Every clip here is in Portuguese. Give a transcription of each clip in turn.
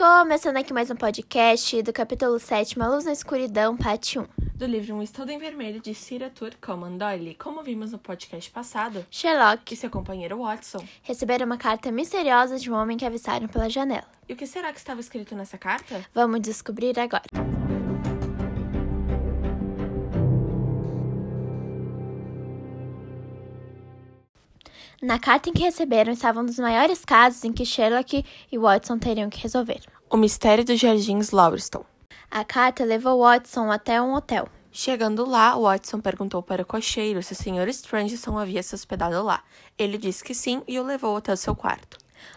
Começando aqui mais um podcast do capítulo 7, A Luz na Escuridão, parte 1. Do livro Um Estudo em Vermelho, de Arthur Conan Doyle. Como vimos no podcast passado, Sherlock e seu companheiro Watson. receberam uma carta misteriosa de um homem que avistaram pela janela. E o que será que estava escrito nessa carta? Vamos descobrir agora. Na carta em que receberam estavam um dos maiores casos em que Sherlock e Watson teriam que resolver. O Mistério dos Jardins Lauriston. A carta levou Watson até um hotel. Chegando lá, Watson perguntou para o cocheiro se o Sr. Strangeson havia se hospedado lá. Ele disse que sim e o levou até o seu quarto.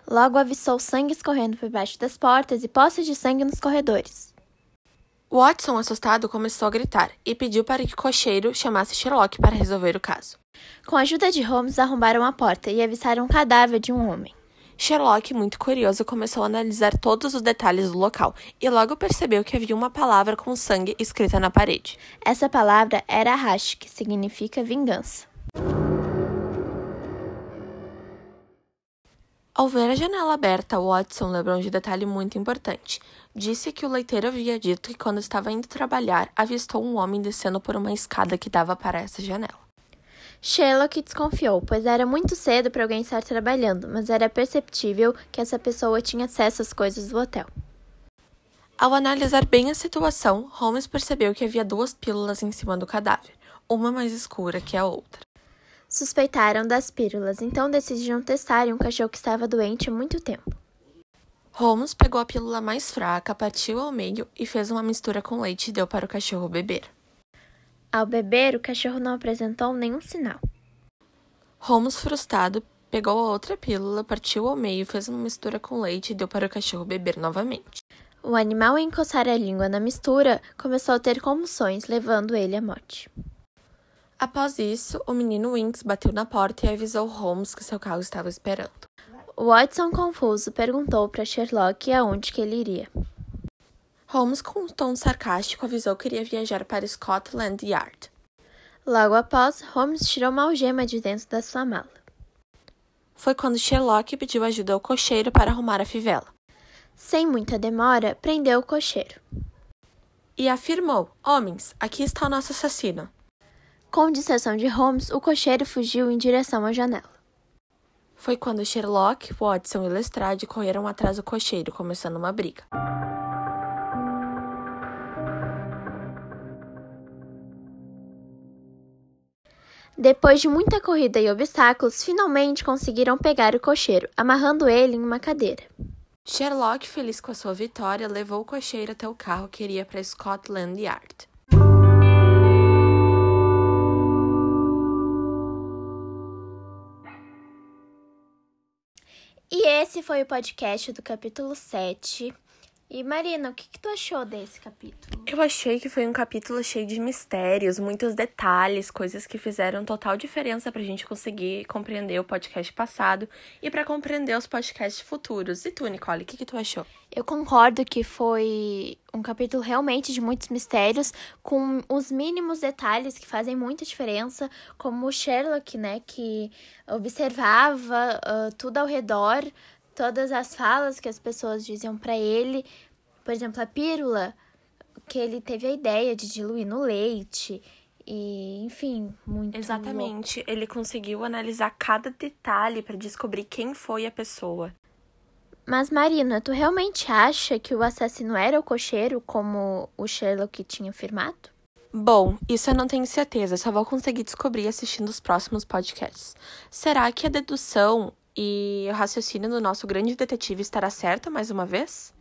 Logo avistou sangue escorrendo por baixo das portas e poças de sangue nos corredores. Watson, assustado, começou a gritar e pediu para que o cocheiro chamasse Sherlock para resolver o caso. Com a ajuda de Holmes, arrombaram a porta e avistaram um cadáver de um homem. Sherlock, muito curioso, começou a analisar todos os detalhes do local e logo percebeu que havia uma palavra com sangue escrita na parede. Essa palavra era Hash, que significa vingança. Ao ver a janela aberta, Watson lembrou de um detalhe muito importante. Disse que o leiteiro havia dito que quando estava indo trabalhar, avistou um homem descendo por uma escada que dava para essa janela. Sherlock desconfiou, pois era muito cedo para alguém estar trabalhando, mas era perceptível que essa pessoa tinha acesso às coisas do hotel. Ao analisar bem a situação, Holmes percebeu que havia duas pílulas em cima do cadáver, uma mais escura que a outra. Suspeitaram das pílulas, então decidiram testar em um cachorro que estava doente há muito tempo. Holmes pegou a pílula mais fraca, partiu ao meio e fez uma mistura com leite e deu para o cachorro beber. Ao beber, o cachorro não apresentou nenhum sinal. Holmes, frustrado, pegou a outra pílula, partiu ao meio, fez uma mistura com leite e deu para o cachorro beber novamente. O animal, ao encostar a língua na mistura, começou a ter convulsões, levando ele à morte. Após isso, o menino Winks bateu na porta e avisou Holmes que seu carro estava esperando. Watson, confuso, perguntou para Sherlock aonde que ele iria. Holmes, com um tom sarcástico, avisou que iria viajar para Scotland Yard. Logo após, Holmes tirou uma algema de dentro da sua mala. Foi quando Sherlock pediu ajuda ao cocheiro para arrumar a fivela. Sem muita demora, prendeu o cocheiro. E afirmou: Homens, aqui está o nosso assassino. Com distração de Holmes, o cocheiro fugiu em direção à janela. Foi quando Sherlock, Watson e Lestrade correram atrás do cocheiro, começando uma briga. Depois de muita corrida e obstáculos, finalmente conseguiram pegar o cocheiro, amarrando ele em uma cadeira. Sherlock, feliz com a sua vitória, levou o cocheiro até o carro que iria para Scotland Yard. E esse foi o podcast do capítulo 7. E Marina, o que, que tu achou desse capítulo? Eu achei que foi um capítulo cheio de mistérios, muitos detalhes, coisas que fizeram total diferença pra gente conseguir compreender o podcast passado e para compreender os podcasts futuros. E tu, Nicole, o que, que tu achou? Eu concordo que foi um capítulo realmente de muitos mistérios, com os mínimos detalhes que fazem muita diferença, como o Sherlock, né, que observava uh, tudo ao redor, todas as falas que as pessoas diziam para ele, por exemplo, a pílula, que ele teve a ideia de diluir no leite. E, enfim, muito. Exatamente. louco. Ele conseguiu analisar cada detalhe para descobrir quem foi a pessoa. Mas, Marina, tu realmente acha que o assassino era o cocheiro, como o Sherlock tinha afirmado? Bom, isso eu não tenho certeza, só vou conseguir descobrir assistindo os próximos podcasts. Será que a dedução e o raciocínio do nosso grande detetive estará certo mais uma vez?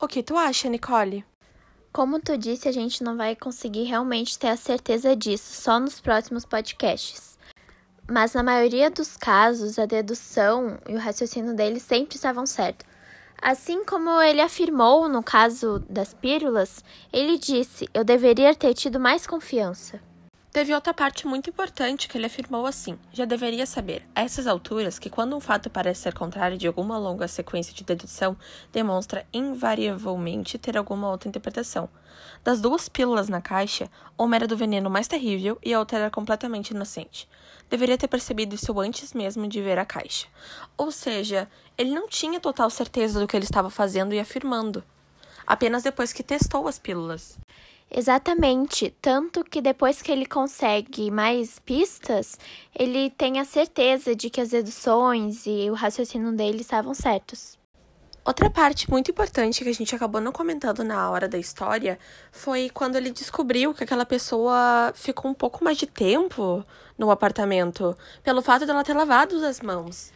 O que tu acha, Nicole? Como tu disse, a gente não vai conseguir realmente ter a certeza disso só nos próximos podcasts. Mas na maioria dos casos, a dedução e o raciocínio dele sempre estavam certos. Assim como ele afirmou no caso das pílulas, ele disse: Eu deveria ter tido mais confiança. Teve outra parte muito importante que ele afirmou assim: já deveria saber, a essas alturas, que quando um fato parece ser contrário de alguma longa sequência de dedução, demonstra invariavelmente ter alguma outra interpretação. Das duas pílulas na caixa, uma era do veneno mais terrível e a outra era completamente inocente. Deveria ter percebido isso antes mesmo de ver a caixa. Ou seja, ele não tinha total certeza do que ele estava fazendo e afirmando, apenas depois que testou as pílulas. Exatamente. Tanto que depois que ele consegue mais pistas, ele tem a certeza de que as deduções e o raciocínio dele estavam certos. Outra parte muito importante que a gente acabou não comentando na hora da história foi quando ele descobriu que aquela pessoa ficou um pouco mais de tempo no apartamento, pelo fato dela ter lavado as mãos.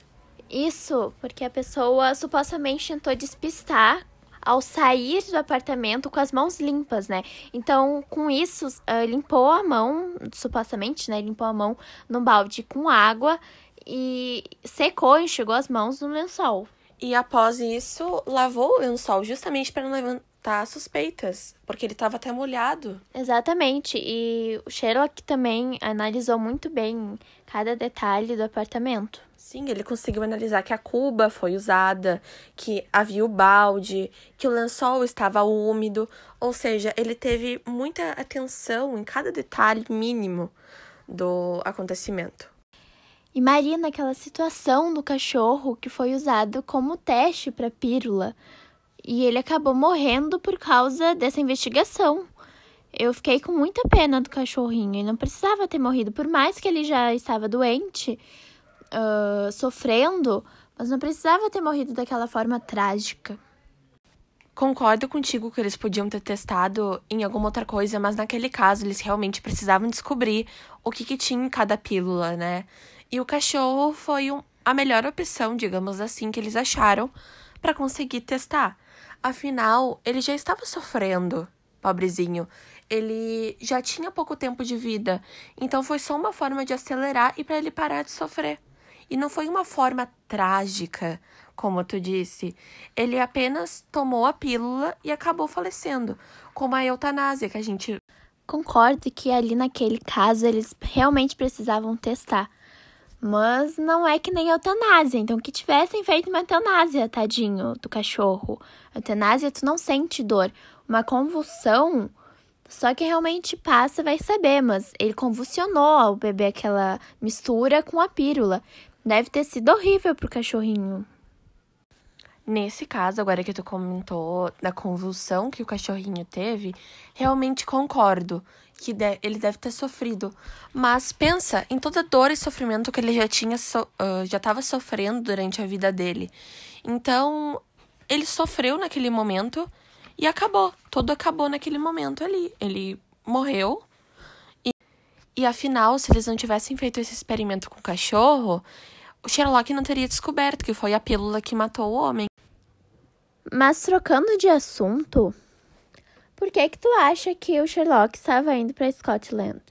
Isso, porque a pessoa supostamente tentou despistar ao sair do apartamento com as mãos limpas, né? Então, com isso, uh, limpou a mão, supostamente, né? Limpou a mão no balde com água e secou, enxugou as mãos no lençol. E após isso, lavou o lençol justamente para não levantar suspeitas, porque ele estava até molhado. Exatamente. E o Sherlock também analisou muito bem cada detalhe do apartamento. Sim, ele conseguiu analisar que a cuba foi usada, que havia o balde, que o lençol estava úmido, ou seja, ele teve muita atenção em cada detalhe mínimo do acontecimento. E Maria, naquela situação do cachorro que foi usado como teste para pílula, e ele acabou morrendo por causa dessa investigação. Eu fiquei com muita pena do cachorrinho, ele não precisava ter morrido, por mais que ele já estava doente uh, sofrendo, mas não precisava ter morrido daquela forma trágica. Concordo contigo que eles podiam ter testado em alguma outra coisa, mas naquele caso eles realmente precisavam descobrir o que, que tinha em cada pílula, né? E o cachorro foi um, a melhor opção, digamos assim, que eles acharam para conseguir testar. Afinal, ele já estava sofrendo, pobrezinho. Ele já tinha pouco tempo de vida, então foi só uma forma de acelerar e para ele parar de sofrer. E não foi uma forma trágica, como tu disse. Ele apenas tomou a pílula e acabou falecendo, como a eutanásia que a gente. Concordo que ali naquele caso eles realmente precisavam testar. Mas não é que nem eutanásia. Então, que tivessem feito uma eutanásia, tadinho do cachorro. Eutanásia, tu não sente dor. Uma convulsão, só que realmente passa, vai saber. Mas ele convulsionou ao beber aquela mistura com a pílula. Deve ter sido horrível pro cachorrinho. Nesse caso, agora que tu comentou da convulsão que o cachorrinho teve, realmente concordo que de ele deve ter sofrido. Mas pensa em toda dor e sofrimento que ele já tinha so uh, já estava sofrendo durante a vida dele. Então, ele sofreu naquele momento e acabou. Tudo acabou naquele momento ali. Ele morreu. E, e afinal, se eles não tivessem feito esse experimento com o cachorro, o Sherlock não teria descoberto que foi a pílula que matou o homem. Mas trocando de assunto, por que que tu acha que o Sherlock estava indo para Scotland?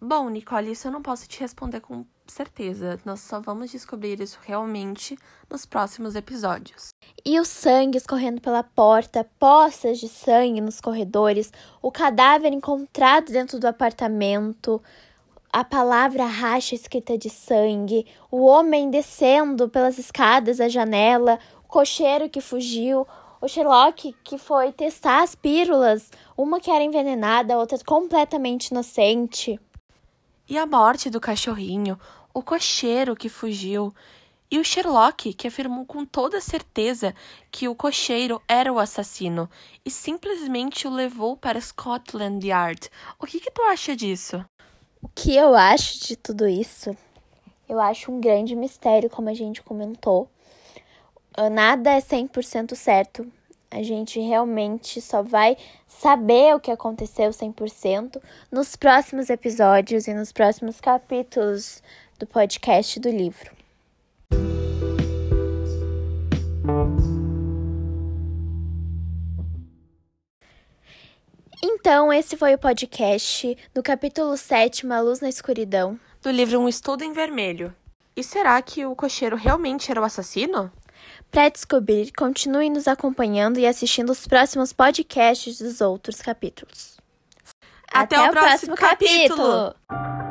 Bom, Nicole, isso eu não posso te responder com certeza. Nós só vamos descobrir isso realmente nos próximos episódios. E o sangue escorrendo pela porta, poças de sangue nos corredores, o cadáver encontrado dentro do apartamento, a palavra racha escrita de sangue, o homem descendo pelas escadas à janela, o cocheiro que fugiu, o Sherlock que foi testar as pílulas, uma que era envenenada, a outra completamente inocente. E a morte do cachorrinho, o cocheiro que fugiu, e o Sherlock que afirmou com toda certeza que o cocheiro era o assassino e simplesmente o levou para Scotland Yard. O que, que tu acha disso? O que eu acho de tudo isso? Eu acho um grande mistério, como a gente comentou. Ah, nada é 100% certo. A gente realmente só vai saber o que aconteceu 100% nos próximos episódios e nos próximos capítulos do podcast do livro. Então, esse foi o podcast do capítulo 7, Uma Luz na Escuridão. Do livro Um Estudo em Vermelho. E será que o cocheiro realmente era o assassino? Para descobrir, continue nos acompanhando e assistindo os próximos podcasts dos outros capítulos. Até, Até o, próximo, próximo capítulo. capítulo.